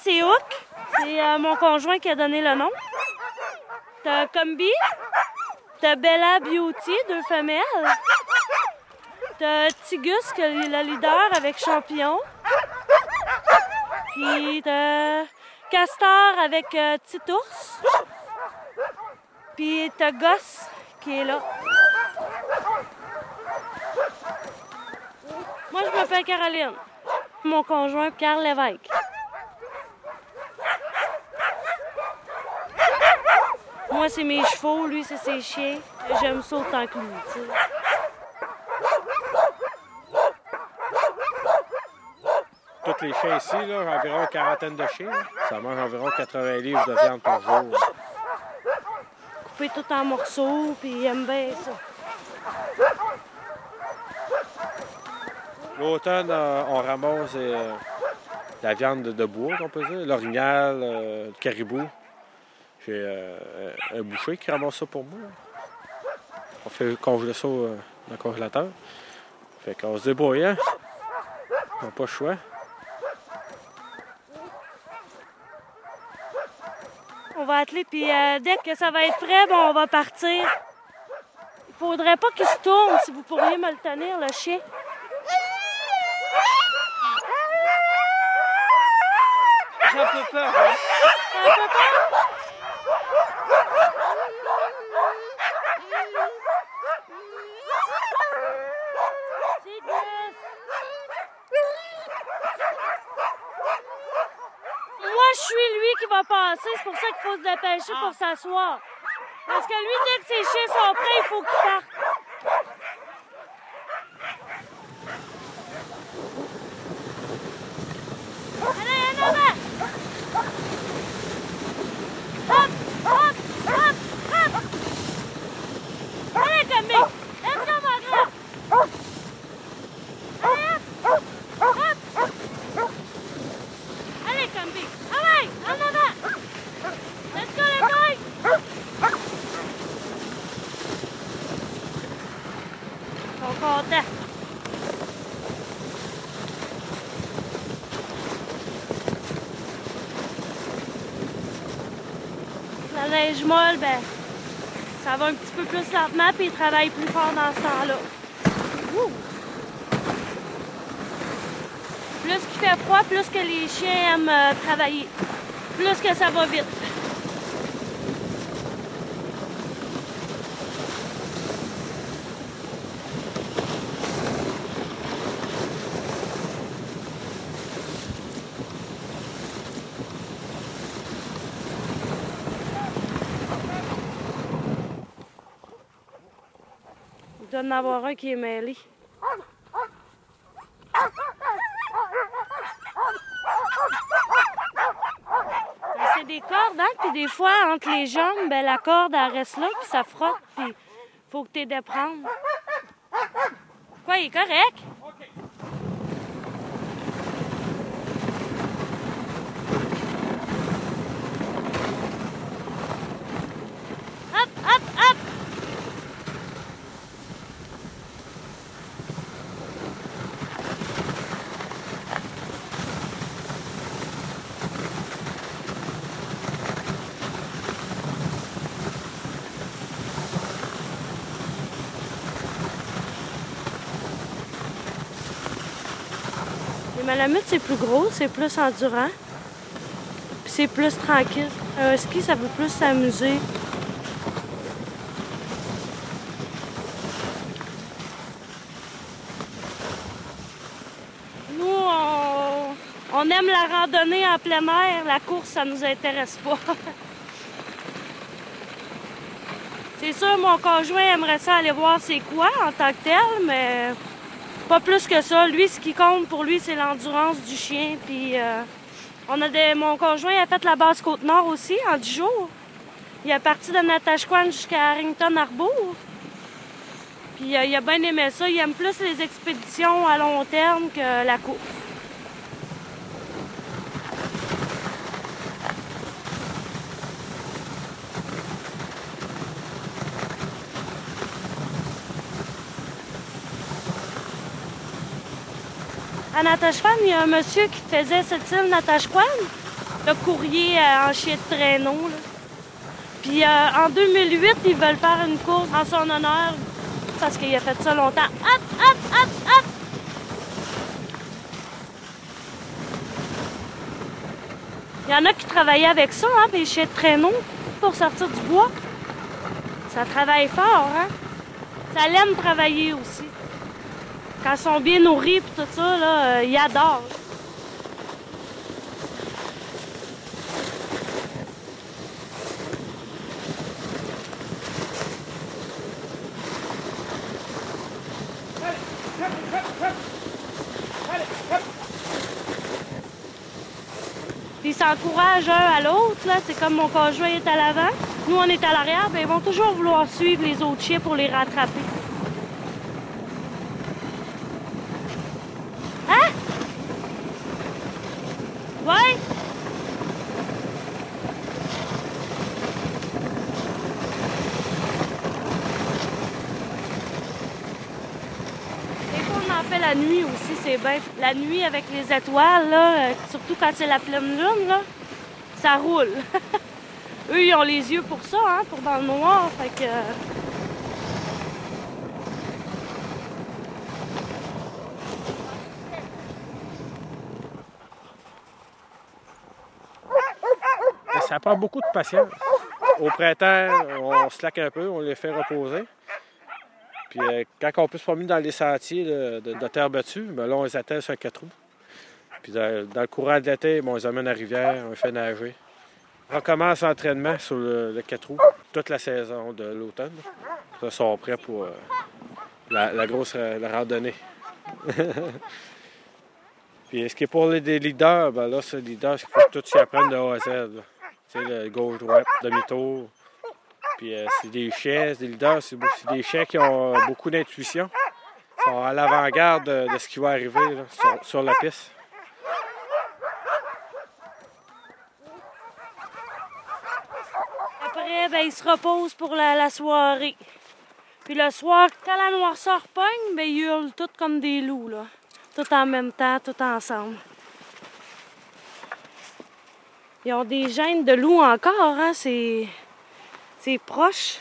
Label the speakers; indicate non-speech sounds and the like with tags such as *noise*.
Speaker 1: C'est Hook. C'est euh, mon conjoint qui a donné le nom. T'as Combi. T'as Bella Beauty, deux femelles. T'as Tigus, qui est le leader avec Champignon. Puis t'as Castor avec euh, Petit. Puis t'as Gosse qui est là. Moi, je m'appelle Caroline. Mon conjoint, Carl Lévesque. Moi, c'est mes chevaux, lui, c'est ses chiens. J'aime ça autant que lui, tu sais.
Speaker 2: Tous les chiens ici, là, environ une quarantaine de chiens. Ça mange environ 80 livres de viande par jour.
Speaker 1: Couper tout en morceaux, puis il aime bien ça.
Speaker 2: L'automne, euh, on ramasse euh, la viande de, bois, on peut dire, l'orignal, euh, le caribou. J'ai euh, un boucher qui ramasse ça pour moi. On fait congeler ça euh, dans le congélateur. Fait qu'on se débrouille, hein? On n'a pas le choix.
Speaker 1: On va atteler, puis euh, dès que ça va être prêt, bon, on va partir. Il faudrait pas qu'il se tourne, si vous pourriez me le tenir, le chien.
Speaker 2: J'ai un peu peur, hein?
Speaker 1: Un peu peur? Moi, je suis lui qui va passer. C'est pour ça qu'il faut se dépêcher pour s'asseoir. Parce que lui, dès que ses chiens sont prêts, il faut qu'il parte. Allez, en avant! Hop, hop, hop, hop! Allez, Camille! Let's go, mon grand! Allez, hop! Hop! Allez, Camille! Allez, en avant! Let's go, les boys! Ils sont contents. Neige ben, ça va un petit peu plus lentement, puis ils travaillent plus fort dans ce temps-là. Plus qu'il fait froid, plus que les chiens aiment euh, travailler. Plus que ça va vite. Doit en avoir un qui est mêlé. Ben, C'est des cordes, hein? Puis des fois, entre les jambes, ben, la corde, elle reste là, puis ça frotte, puis faut que tu aies de prendre. Quoi, il est correct? Hop, hop, hop! Les malamutes, c'est plus gros, c'est plus endurant. C'est plus tranquille. Un ski, ça veut plus s'amuser? Nous, on, on aime la randonnée en plein air. La course, ça nous intéresse pas. *laughs* c'est sûr, mon conjoint aimerait ça aller voir c'est quoi en tant que tel, mais pas plus que ça. Lui, ce qui compte pour lui, c'est l'endurance du chien. Puis euh, on a des... mon conjoint a fait la base Côte-Nord aussi en 10 jours. Il est parti de Natashquan jusqu'à Harrington Harbour. Puis euh, il a bien aimé ça. Il aime plus les expéditions à long terme que la course. À il y a un monsieur qui faisait cette île Natashquan. le courrier euh, en chien de traîneau. Puis euh, en 2008, ils veulent faire une course en son honneur parce qu'il a fait ça longtemps. Hop, hop, hop, hop! Il y en a qui travaillaient avec ça, hein, les chiens de traîneau, pour sortir du bois. Ça travaille fort, hein? Ça l'aime travailler aussi. Quand ils sont bien nourris et tout ça, là, euh, ils adorent. Puis ils s'encouragent un à l'autre, là. C'est comme mon conjoint est à l'avant. Nous, on est à l'arrière, ben, ils vont toujours vouloir suivre les autres chiens pour les rattraper. Hein? Ouais? La nuit aussi, c'est bien. La nuit avec les étoiles, euh, surtout quand c'est la pleine lune, là, ça roule. *laughs* Eux, ils ont les yeux pour ça, hein, pour dans le noir. Fait que.
Speaker 2: ça prend beaucoup de patience. Au printemps, on slack un peu, on les fait reposer. Euh, quand on peut se promener dans les sentiers de, terre battue, ben là, on les attelle sur un quatre roues. Puis dans, le courant de l'été, ben, on les amène à la rivière, on les fait nager. On recommence l'entraînement sur le, quatre roues toute la saison de l'automne. Ils sont prêts pour euh, la, la grosse euh, randonnée. *laughs* Puis ce qui est pour les leaders, ben là, c'est leader, il faut que tout s'y apprenne de A à Z. Tu sais, le gauche-droite, demi-tour. Puis euh, c'est des chiens, des leaders, c'est des chiens qui ont euh, beaucoup d'intuition. Ils sont à l'avant-garde de, ce qui va arriver sur, la piste.
Speaker 1: Après, ben, ils se reposent pour la, la soirée. Puis le soir, quand la noirceur pogne, ben, ils hurlent tous comme des loups, là. Tout en même temps, tout ensemble. Ils ont des gènes de loups encore, hein? C'est. Proche?